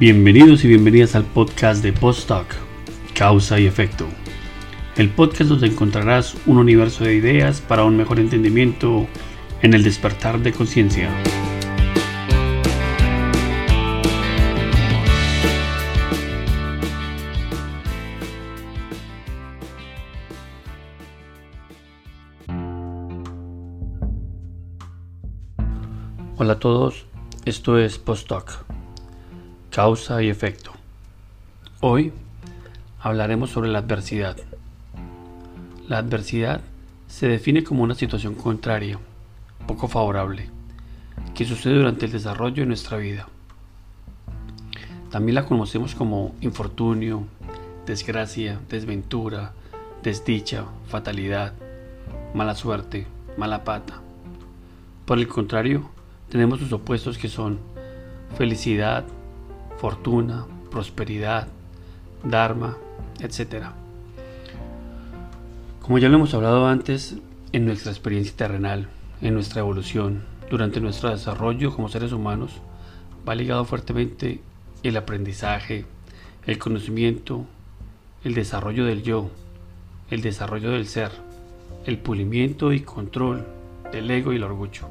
Bienvenidos y bienvenidas al podcast de Postdoc, Causa y Efecto. El podcast donde encontrarás un universo de ideas para un mejor entendimiento en el despertar de conciencia. Hola a todos, esto es Postdoc Causa y efecto. Hoy hablaremos sobre la adversidad. La adversidad se define como una situación contraria, poco favorable, que sucede durante el desarrollo de nuestra vida. También la conocemos como infortunio, desgracia, desventura, desdicha, fatalidad, mala suerte, mala pata. Por el contrario, tenemos sus opuestos que son felicidad, fortuna, prosperidad, dharma, etc. Como ya lo hemos hablado antes, en nuestra experiencia terrenal, en nuestra evolución, durante nuestro desarrollo como seres humanos, va ligado fuertemente el aprendizaje, el conocimiento, el desarrollo del yo, el desarrollo del ser, el pulimiento y control del ego y el orgullo.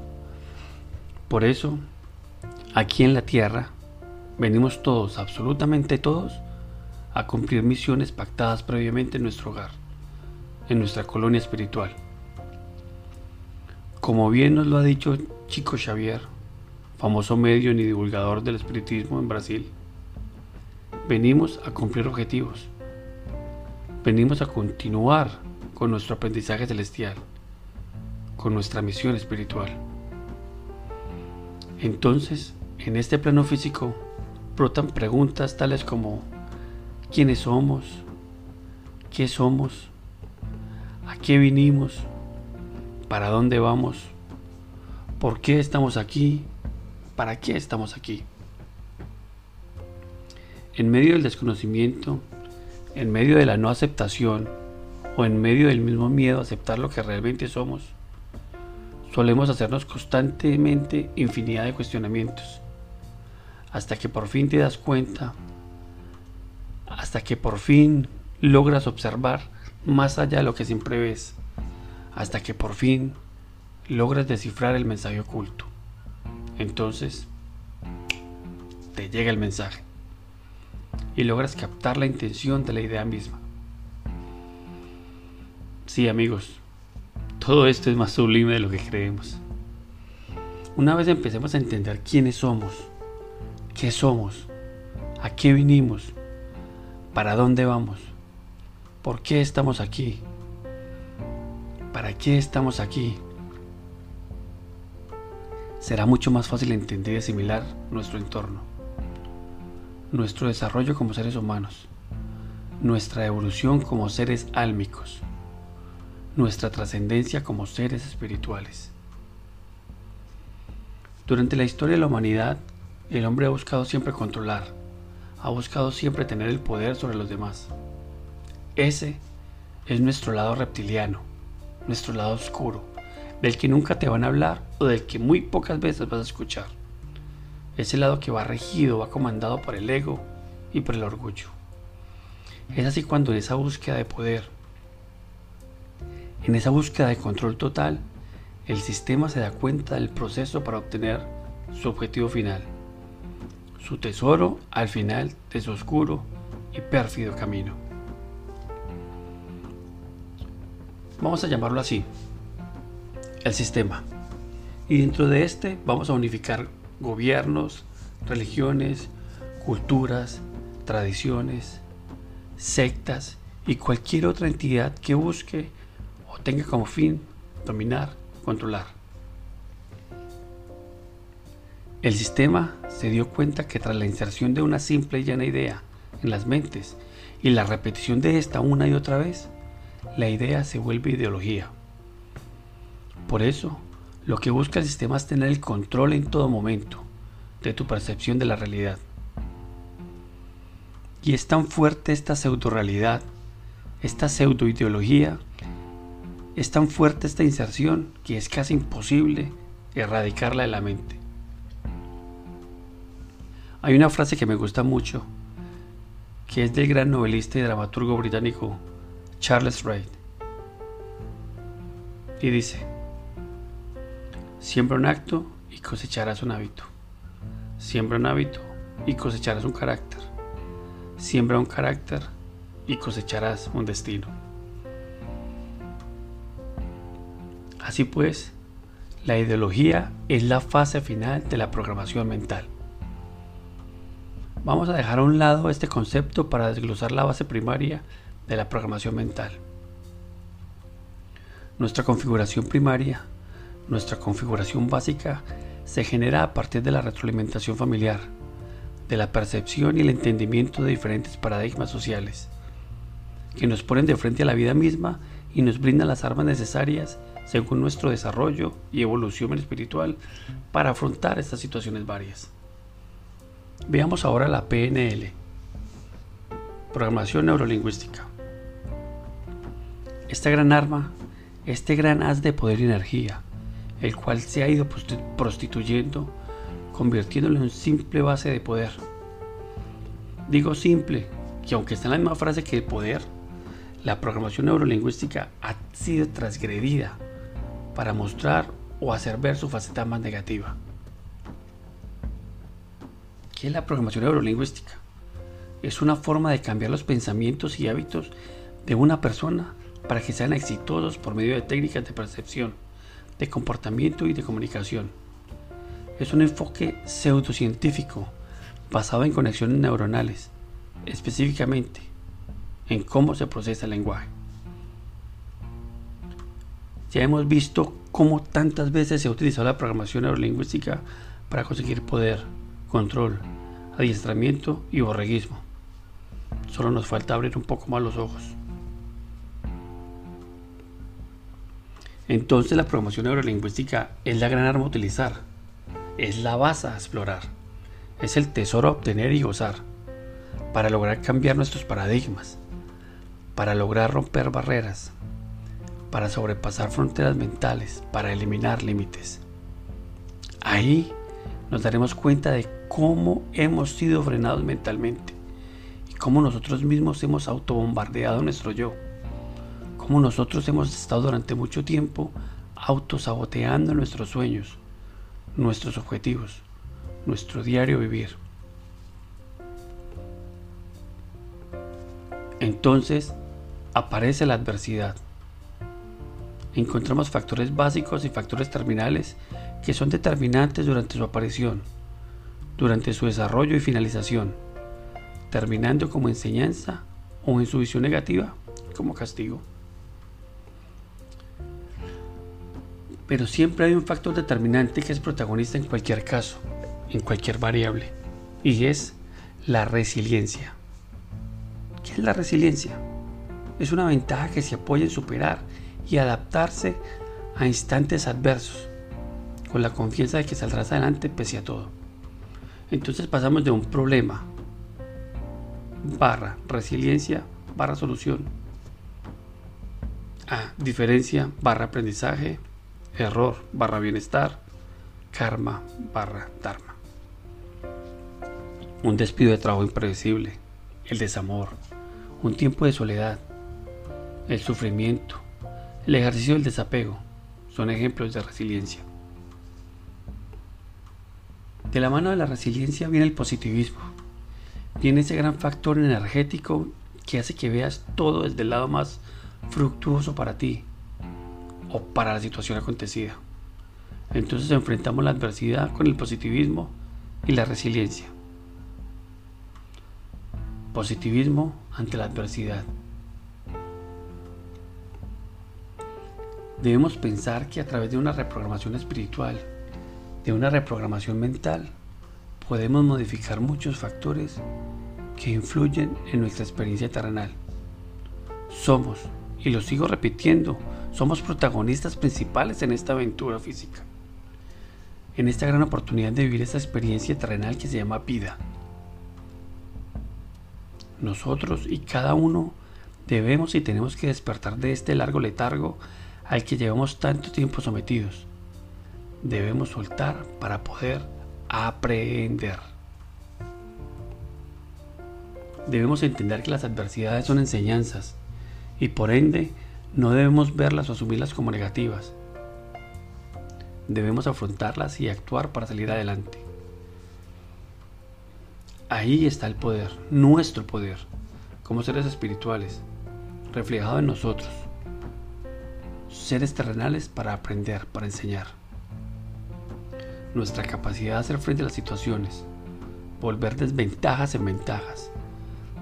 Por eso, aquí en la Tierra, venimos todos, absolutamente todos, a cumplir misiones pactadas previamente en nuestro hogar, en nuestra colonia espiritual. Como bien nos lo ha dicho Chico Xavier, famoso medio y divulgador del espiritismo en Brasil, venimos a cumplir objetivos. Venimos a continuar con nuestro aprendizaje celestial, con nuestra misión espiritual. Entonces, en este plano físico, brotan preguntas tales como ¿quiénes somos? ¿Qué somos? ¿A qué vinimos? ¿Para dónde vamos? ¿Por qué estamos aquí? ¿Para qué estamos aquí? En medio del desconocimiento, en medio de la no aceptación o en medio del mismo miedo a aceptar lo que realmente somos, solemos hacernos constantemente infinidad de cuestionamientos hasta que por fin te das cuenta, hasta que por fin logras observar más allá de lo que siempre ves, hasta que por fin logras descifrar el mensaje oculto. Entonces, te llega el mensaje y logras captar la intención de la idea misma. Sí, amigos, todo esto es más sublime de lo que creemos. Una vez empecemos a entender quiénes somos, ¿Qué somos? ¿A qué vinimos? ¿Para dónde vamos? ¿Por qué estamos aquí? ¿Para qué estamos aquí? Será mucho más fácil entender y asimilar nuestro entorno, nuestro desarrollo como seres humanos, nuestra evolución como seres álmicos, nuestra trascendencia como seres espirituales. Durante la historia de la humanidad, el hombre ha buscado siempre controlar, ha buscado siempre tener el poder sobre los demás. Ese es nuestro lado reptiliano, nuestro lado oscuro, del que nunca te van a hablar o del que muy pocas veces vas a escuchar. Ese lado que va regido, va comandado por el ego y por el orgullo. Es así cuando en esa búsqueda de poder, en esa búsqueda de control total, el sistema se da cuenta del proceso para obtener su objetivo final su tesoro al final de su oscuro y pérfido camino. Vamos a llamarlo así, el sistema. Y dentro de este vamos a unificar gobiernos, religiones, culturas, tradiciones, sectas y cualquier otra entidad que busque o tenga como fin dominar, controlar. El sistema se dio cuenta que tras la inserción de una simple y llana idea en las mentes y la repetición de esta una y otra vez, la idea se vuelve ideología. Por eso, lo que busca el sistema es tener el control en todo momento de tu percepción de la realidad. Y es tan fuerte esta pseudo realidad, esta pseudo ideología, es tan fuerte esta inserción que es casi imposible erradicarla de la mente. Hay una frase que me gusta mucho, que es del gran novelista y dramaturgo británico Charles Wright. Y dice, siembra un acto y cosecharás un hábito. Siembra un hábito y cosecharás un carácter. Siembra un carácter y cosecharás un destino. Así pues, la ideología es la fase final de la programación mental. Vamos a dejar a un lado este concepto para desglosar la base primaria de la programación mental. Nuestra configuración primaria, nuestra configuración básica, se genera a partir de la retroalimentación familiar, de la percepción y el entendimiento de diferentes paradigmas sociales, que nos ponen de frente a la vida misma y nos brindan las armas necesarias según nuestro desarrollo y evolución espiritual para afrontar estas situaciones varias. Veamos ahora la PNL, Programación Neurolingüística. Esta gran arma, este gran haz de poder y energía, el cual se ha ido prostituyendo, convirtiéndolo en simple base de poder. Digo simple, que aunque está en la misma frase que el poder, la programación neurolingüística ha sido transgredida para mostrar o hacer ver su faceta más negativa. ¿Qué es la programación neurolingüística? Es una forma de cambiar los pensamientos y hábitos de una persona para que sean exitosos por medio de técnicas de percepción, de comportamiento y de comunicación. Es un enfoque pseudocientífico basado en conexiones neuronales, específicamente en cómo se procesa el lenguaje. Ya hemos visto cómo tantas veces se ha utilizado la programación neurolingüística para conseguir poder, control, adiestramiento y borreguismo. Solo nos falta abrir un poco más los ojos. Entonces la programación neurolingüística es la gran arma a utilizar, es la base a explorar, es el tesoro a obtener y gozar, para lograr cambiar nuestros paradigmas, para lograr romper barreras, para sobrepasar fronteras mentales, para eliminar límites. Ahí nos daremos cuenta de cómo hemos sido frenados mentalmente y cómo nosotros mismos hemos autobombardeado nuestro yo, cómo nosotros hemos estado durante mucho tiempo autosaboteando nuestros sueños, nuestros objetivos, nuestro diario vivir. Entonces aparece la adversidad encontramos factores básicos y factores terminales que son determinantes durante su aparición, durante su desarrollo y finalización, terminando como enseñanza o en su visión negativa como castigo. Pero siempre hay un factor determinante que es protagonista en cualquier caso, en cualquier variable, y es la resiliencia. ¿Qué es la resiliencia? Es una ventaja que se apoya en superar y adaptarse a instantes adversos, con la confianza de que saldrás adelante pese a todo. Entonces pasamos de un problema, barra resiliencia, barra solución, a diferencia, barra aprendizaje, error, barra bienestar, karma, barra dharma. Un despido de trabajo imprevisible, el desamor, un tiempo de soledad, el sufrimiento, el ejercicio del desapego son ejemplos de resiliencia. De la mano de la resiliencia viene el positivismo. Viene ese gran factor energético que hace que veas todo desde el lado más fructuoso para ti o para la situación acontecida. Entonces enfrentamos la adversidad con el positivismo y la resiliencia. Positivismo ante la adversidad. Debemos pensar que a través de una reprogramación espiritual, de una reprogramación mental, podemos modificar muchos factores que influyen en nuestra experiencia terrenal. Somos, y lo sigo repitiendo, somos protagonistas principales en esta aventura física, en esta gran oportunidad de vivir esta experiencia terrenal que se llama vida. Nosotros y cada uno debemos y tenemos que despertar de este largo letargo al que llevamos tanto tiempo sometidos. Debemos soltar para poder aprender. Debemos entender que las adversidades son enseñanzas y por ende no debemos verlas o asumirlas como negativas. Debemos afrontarlas y actuar para salir adelante. Ahí está el poder, nuestro poder, como seres espirituales, reflejado en nosotros. Seres terrenales para aprender, para enseñar. Nuestra capacidad de hacer frente a las situaciones, volver desventajas en ventajas,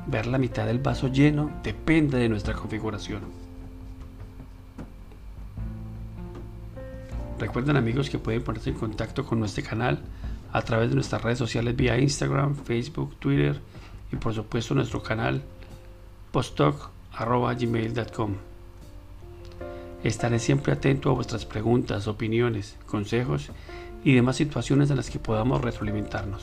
ver la mitad del vaso lleno, depende de nuestra configuración. Recuerden amigos que pueden ponerse en contacto con nuestro canal a través de nuestras redes sociales vía Instagram, Facebook, Twitter y por supuesto nuestro canal postdoc.gmail.com. Estaré siempre atento a vuestras preguntas, opiniones, consejos y demás situaciones en las que podamos retroalimentarnos.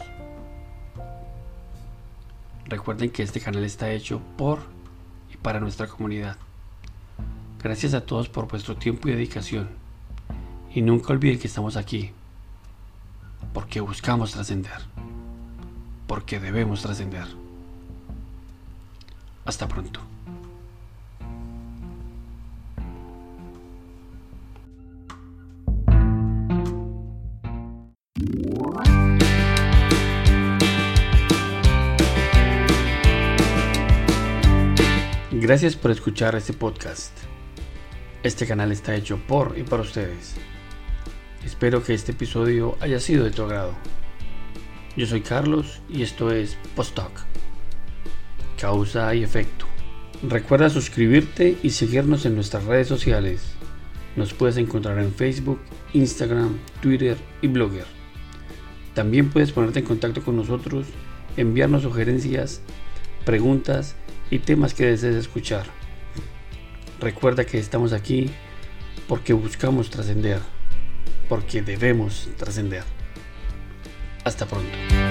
Recuerden que este canal está hecho por y para nuestra comunidad. Gracias a todos por vuestro tiempo y dedicación. Y nunca olviden que estamos aquí porque buscamos trascender, porque debemos trascender. Hasta pronto. Gracias por escuchar este podcast. Este canal está hecho por y para ustedes. Espero que este episodio haya sido de tu agrado. Yo soy Carlos y esto es Postdoc. Causa y efecto. Recuerda suscribirte y seguirnos en nuestras redes sociales. Nos puedes encontrar en Facebook, Instagram, Twitter y Blogger. También puedes ponerte en contacto con nosotros, enviarnos sugerencias, preguntas y temas que desees escuchar. Recuerda que estamos aquí porque buscamos trascender porque debemos trascender. Hasta pronto.